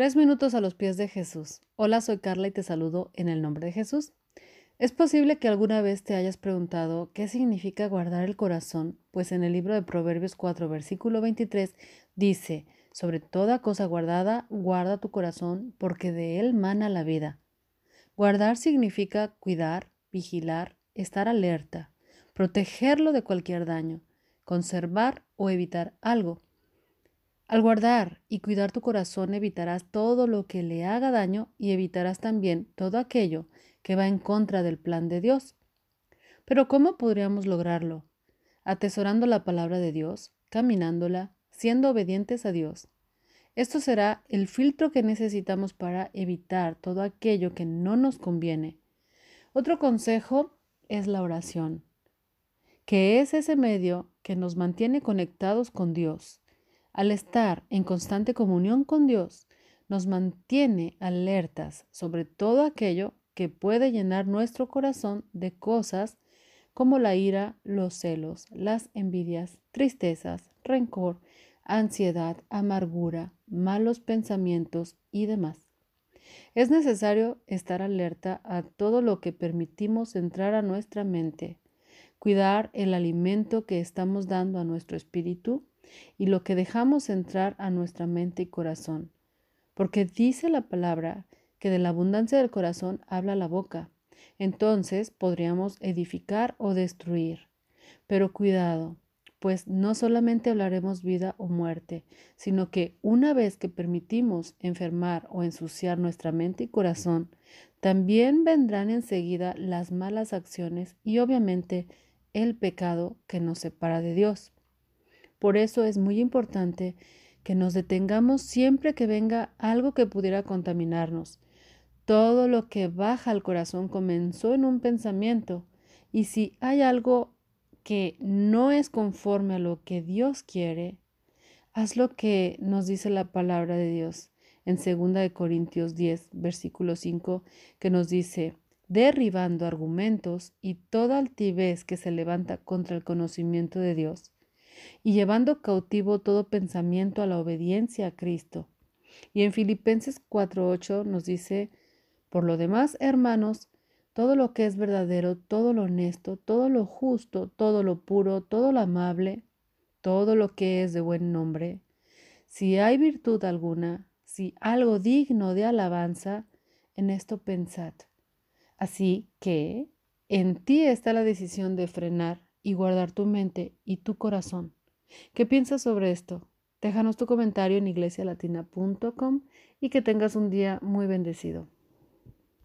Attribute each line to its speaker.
Speaker 1: Tres minutos a los pies de Jesús. Hola, soy Carla y te saludo en el nombre de Jesús. Es posible que alguna vez te hayas preguntado qué significa guardar el corazón, pues en el libro de Proverbios 4, versículo 23 dice, sobre toda cosa guardada, guarda tu corazón, porque de él mana la vida. Guardar significa cuidar, vigilar, estar alerta, protegerlo de cualquier daño, conservar o evitar algo. Al guardar y cuidar tu corazón evitarás todo lo que le haga daño y evitarás también todo aquello que va en contra del plan de Dios. Pero ¿cómo podríamos lograrlo? Atesorando la palabra de Dios, caminándola, siendo obedientes a Dios. Esto será el filtro que necesitamos para evitar todo aquello que no nos conviene. Otro consejo es la oración, que es ese medio que nos mantiene conectados con Dios al estar en constante comunión con Dios, nos mantiene alertas sobre todo aquello que puede llenar nuestro corazón de cosas como la ira, los celos, las envidias, tristezas, rencor, ansiedad, amargura, malos pensamientos y demás. Es necesario estar alerta a todo lo que permitimos entrar a nuestra mente, cuidar el alimento que estamos dando a nuestro espíritu y lo que dejamos entrar a nuestra mente y corazón. Porque dice la palabra que de la abundancia del corazón habla la boca. Entonces podríamos edificar o destruir. Pero cuidado, pues no solamente hablaremos vida o muerte, sino que una vez que permitimos enfermar o ensuciar nuestra mente y corazón, también vendrán enseguida las malas acciones y obviamente el pecado que nos separa de Dios. Por eso es muy importante que nos detengamos siempre que venga algo que pudiera contaminarnos. Todo lo que baja al corazón comenzó en un pensamiento y si hay algo que no es conforme a lo que Dios quiere, haz lo que nos dice la palabra de Dios en 2 de Corintios 10, versículo 5, que nos dice, derribando argumentos y toda altivez que se levanta contra el conocimiento de Dios y llevando cautivo todo pensamiento a la obediencia a Cristo. Y en Filipenses 4:8 nos dice, por lo demás, hermanos, todo lo que es verdadero, todo lo honesto, todo lo justo, todo lo puro, todo lo amable, todo lo que es de buen nombre, si hay virtud alguna, si algo digno de alabanza, en esto pensad. Así que en ti está la decisión de frenar y guardar tu mente y tu corazón. ¿Qué piensas sobre esto? Déjanos tu comentario en iglesialatina.com y que tengas un día muy bendecido.